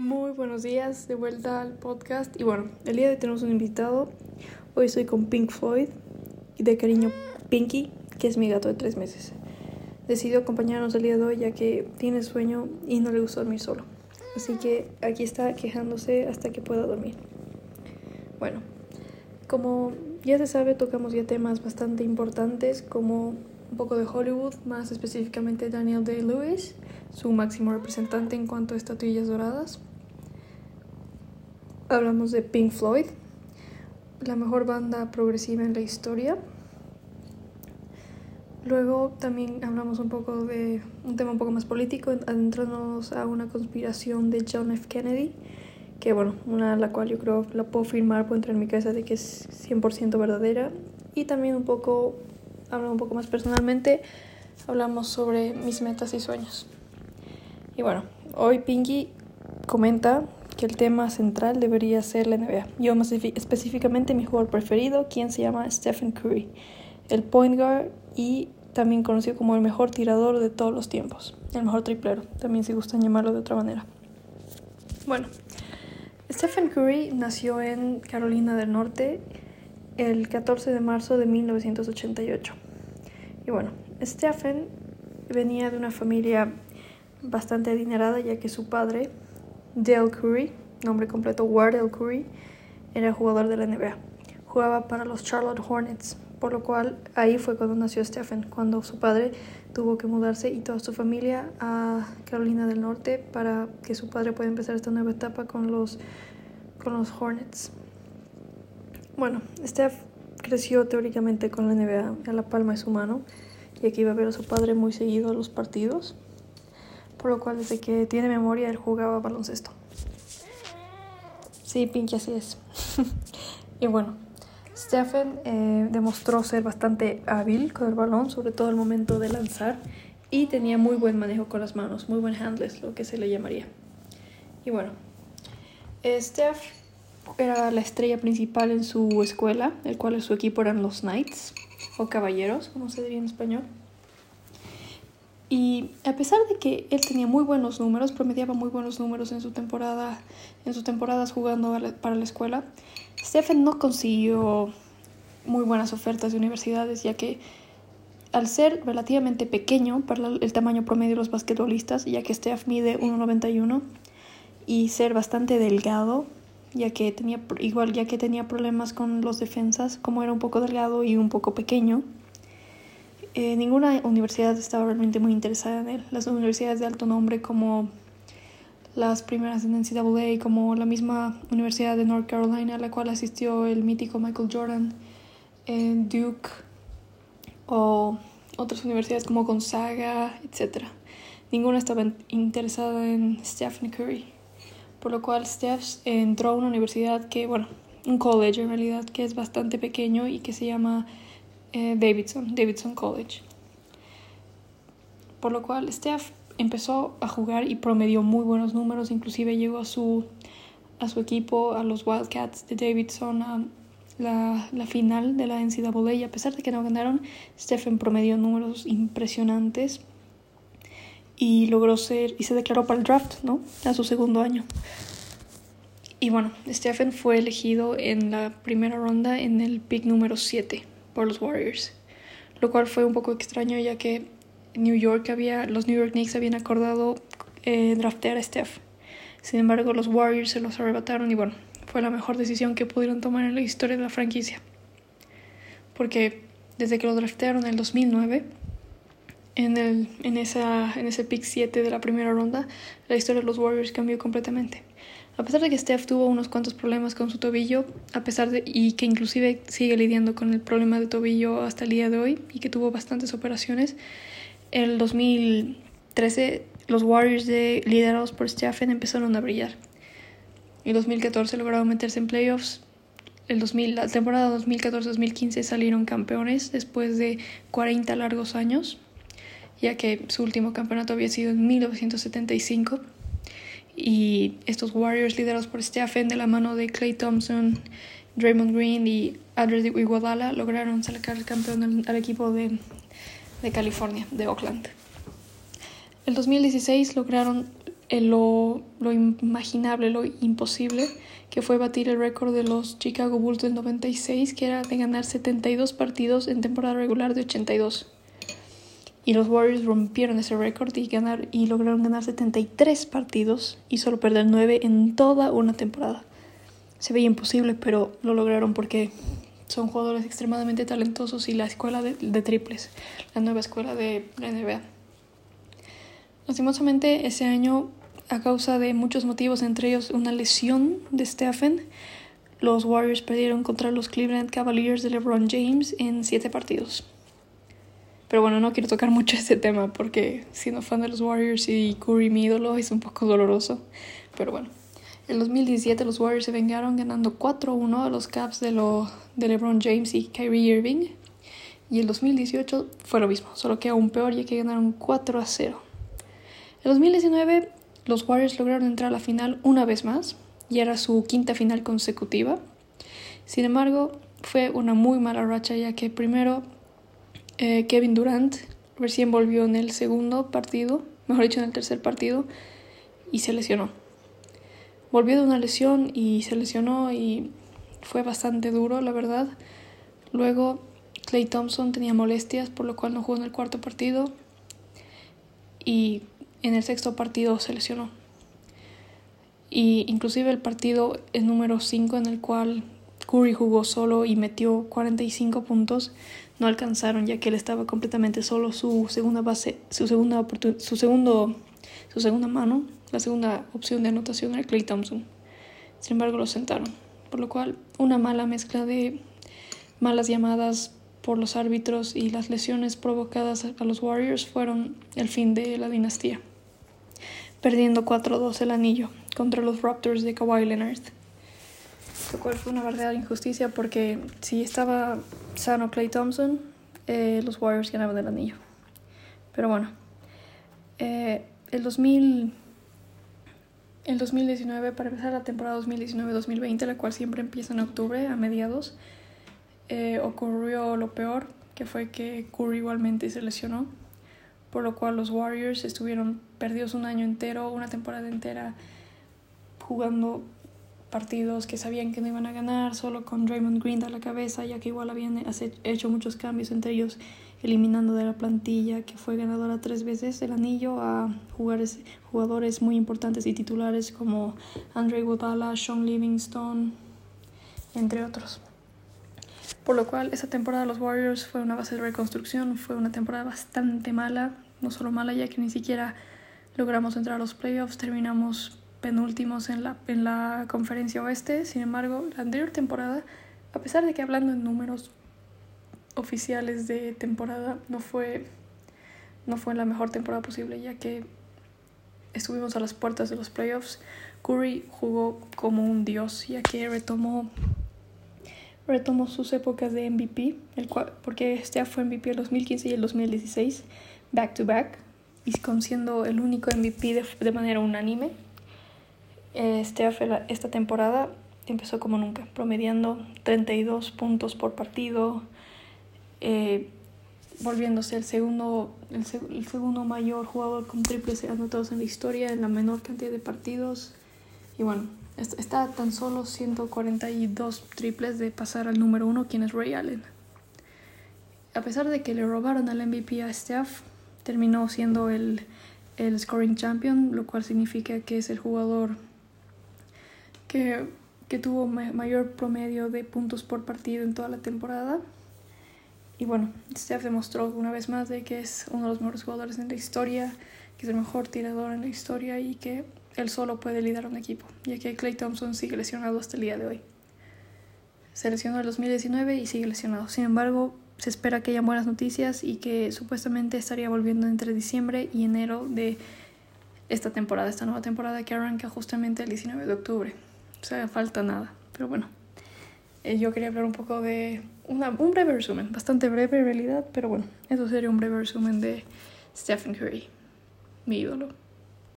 Muy buenos días, de vuelta al podcast. Y bueno, el día de hoy tenemos un invitado. Hoy estoy con Pink Floyd, y de cariño Pinky, que es mi gato de tres meses. Decidió acompañarnos el día de hoy ya que tiene sueño y no le gusta dormir solo. Así que aquí está quejándose hasta que pueda dormir. Bueno, como ya se sabe, tocamos ya temas bastante importantes como un poco de Hollywood, más específicamente Daniel Day-Lewis, su máximo representante en cuanto a estatuillas doradas. Hablamos de Pink Floyd, la mejor banda progresiva en la historia. Luego también hablamos un poco de un tema un poco más político, adentrándonos a una conspiración de John F. Kennedy, que bueno, una la cual yo creo la puedo firmar, puedo entrar en mi cabeza de que es 100% verdadera. Y también un poco, hablando un poco más personalmente, hablamos sobre mis metas y sueños. Y bueno, hoy Pinky comenta que el tema central debería ser la NBA. Yo más específicamente mi jugador preferido, quien se llama Stephen Curry, el point guard y también conocido como el mejor tirador de todos los tiempos, el mejor triplero, también si gustan llamarlo de otra manera. Bueno, Stephen Curry nació en Carolina del Norte el 14 de marzo de 1988. Y bueno, Stephen venía de una familia bastante adinerada ya que su padre, Dale Curry, nombre completo Wardell Curry, era jugador de la NBA. Jugaba para los Charlotte Hornets, por lo cual ahí fue cuando nació Stephen, cuando su padre tuvo que mudarse y toda su familia a Carolina del Norte para que su padre pueda empezar esta nueva etapa con los, con los Hornets. Bueno, Steph creció teóricamente con la NBA a la palma de su mano, y aquí iba a ver a su padre muy seguido a los partidos, por lo cual desde que tiene memoria él jugaba baloncesto. Sí, Pinky, así es. y bueno, Stephen eh, demostró ser bastante hábil con el balón, sobre todo al momento de lanzar, y tenía muy buen manejo con las manos, muy buen handles, lo que se le llamaría. Y bueno, eh, Steph era la estrella principal en su escuela, el cual su equipo eran los Knights, o Caballeros, como se diría en español. Y a pesar de que él tenía muy buenos números, promediaba muy buenos números en su temporada, en sus temporadas jugando para la escuela, Stephen no consiguió muy buenas ofertas de universidades, ya que al ser relativamente pequeño para el tamaño promedio de los basquetbolistas, ya que Steph mide 1.91 y ser bastante delgado, ya que tenía igual ya que tenía problemas con los defensas, como era un poco delgado y un poco pequeño, eh, ninguna universidad estaba realmente muy interesada en él. Las universidades de alto nombre como las primeras en NCAA, como la misma Universidad de North Carolina, a la cual asistió el mítico Michael Jordan, en Duke o otras universidades como Gonzaga, etc. Ninguna estaba interesada en Stephen Curry, por lo cual Steph entró a una universidad que, bueno, un college en realidad, que es bastante pequeño y que se llama eh, Davidson, Davidson College. Por lo cual Steph empezó a jugar y promedió muy buenos números, inclusive llegó a su, a su equipo, a los Wildcats de Davidson, a la, la final de la NCAA y a pesar de que no ganaron, Stephen promedió números impresionantes y logró ser y se declaró para el draft, ¿no? A su segundo año. Y bueno, Stephen fue elegido en la primera ronda en el pick número 7 los Warriors, lo cual fue un poco extraño ya que New York había, los New York Knicks habían acordado eh, draftear a Steph. Sin embargo, los Warriors se los arrebataron y bueno, fue la mejor decisión que pudieron tomar en la historia de la franquicia. Porque desde que lo draftearon en el 2009, en, el, en, esa, en ese pick 7 de la primera ronda, la historia de los Warriors cambió completamente. A pesar de que Steph tuvo unos cuantos problemas con su tobillo, a pesar de y que inclusive sigue lidiando con el problema de tobillo hasta el día de hoy y que tuvo bastantes operaciones, el 2013 los Warriors de, liderados por Stephen empezaron a brillar. En 2014 lograron meterse en playoffs. El 2000, la temporada 2014-2015 salieron campeones después de 40 largos años, ya que su último campeonato había sido en 1975 y estos Warriors liderados por Stephen de la mano de Clay Thompson, Draymond Green y Andrew Iguodala lograron sacar el campeón al, equipo de, de, California, de Oakland. El 2016 lograron lo, lo imaginable, lo imposible, que fue batir el récord de los Chicago Bulls del 96, que era de ganar 72 partidos en temporada regular de 82. Y los Warriors rompieron ese récord y, ganar, y lograron ganar 73 partidos y solo perder 9 en toda una temporada. Se veía imposible, pero lo lograron porque son jugadores extremadamente talentosos y la escuela de, de triples, la nueva escuela de la NBA. Lastimosamente, ese año, a causa de muchos motivos, entre ellos una lesión de Stephen, los Warriors perdieron contra los Cleveland Cavaliers de LeBron James en 7 partidos. Pero bueno, no quiero tocar mucho ese tema porque siendo fan de los Warriors y Curry mi ídolo es un poco doloroso. Pero bueno, en 2017 los Warriors se vengaron ganando 4-1 a los Cavs de, lo, de LeBron James y Kyrie Irving. Y el 2018 fue lo mismo, solo que aún peor ya que ganaron 4-0. En 2019 los Warriors lograron entrar a la final una vez más y era su quinta final consecutiva. Sin embargo, fue una muy mala racha ya que primero eh, Kevin Durant recién volvió en el segundo partido, mejor dicho en el tercer partido, y se lesionó. Volvió de una lesión y se lesionó y fue bastante duro, la verdad. Luego Clay Thompson tenía molestias, por lo cual no jugó en el cuarto partido. Y en el sexto partido se lesionó. Y inclusive el partido número 5 en el cual Curry jugó solo y metió 45 puntos, no alcanzaron ya que él estaba completamente solo. Su segunda base, su segunda su segundo, su segunda mano, la segunda opción de anotación era Clay Thompson. Sin embargo, lo sentaron, por lo cual una mala mezcla de malas llamadas por los árbitros y las lesiones provocadas a los Warriors fueron el fin de la dinastía, perdiendo 4-2 el anillo contra los Raptors de Kawhi Leonard lo cual fue una verdadera injusticia porque si estaba sano Clay Thompson, eh, los Warriors ganaban el anillo. Pero bueno, eh, el 2000, el 2019, para empezar la temporada 2019-2020, la cual siempre empieza en octubre, a mediados, eh, ocurrió lo peor, que fue que Curry igualmente se lesionó, por lo cual los Warriors estuvieron perdidos un año entero, una temporada entera, jugando partidos que sabían que no iban a ganar, solo con Draymond Green a la cabeza, ya que igual habían hecho muchos cambios, entre ellos eliminando de la plantilla que fue ganadora tres veces el anillo a jugadores, jugadores muy importantes y titulares como Andre Iguodala, Sean Livingston, entre otros. Por lo cual, esa temporada de los Warriors fue una base de reconstrucción, fue una temporada bastante mala, no solo mala ya que ni siquiera logramos entrar a los playoffs, terminamos penúltimos en la, en la conferencia oeste. Sin embargo, la anterior temporada, a pesar de que hablando en números oficiales de temporada, no fue, no fue la mejor temporada posible, ya que estuvimos a las puertas de los playoffs. Curry jugó como un dios, ya que retomó, retomó sus épocas de MVP, el cual, porque este fue MVP el 2015 y el 2016, back to back, y con siendo el único MVP de, de manera unánime. Este, esta temporada empezó como nunca, promediando 32 puntos por partido, eh, volviéndose el segundo, el, segundo mayor jugador con triples anotados en la historia en la menor cantidad de partidos. Y bueno, está tan solo 142 triples de pasar al número uno, quien es Ray Allen. A pesar de que le robaron al MVP a Steph, terminó siendo el, el scoring champion, lo cual significa que es el jugador que, que tuvo mayor promedio de puntos por partido en toda la temporada. Y bueno, Steph demostró una vez más de que es uno de los mejores jugadores en la historia, que es el mejor tirador en la historia y que él solo puede liderar un equipo, ya que Clay Thompson sigue lesionado hasta el día de hoy. Se lesionó en el 2019 y sigue lesionado. Sin embargo, se espera que haya buenas noticias y que supuestamente estaría volviendo entre diciembre y enero de esta temporada, esta nueva temporada que arranca justamente el 19 de octubre. O sea, falta nada. Pero bueno, eh, yo quería hablar un poco de una, un breve resumen, bastante breve en realidad, pero bueno, eso sería un breve resumen de Stephen Curry, mi ídolo.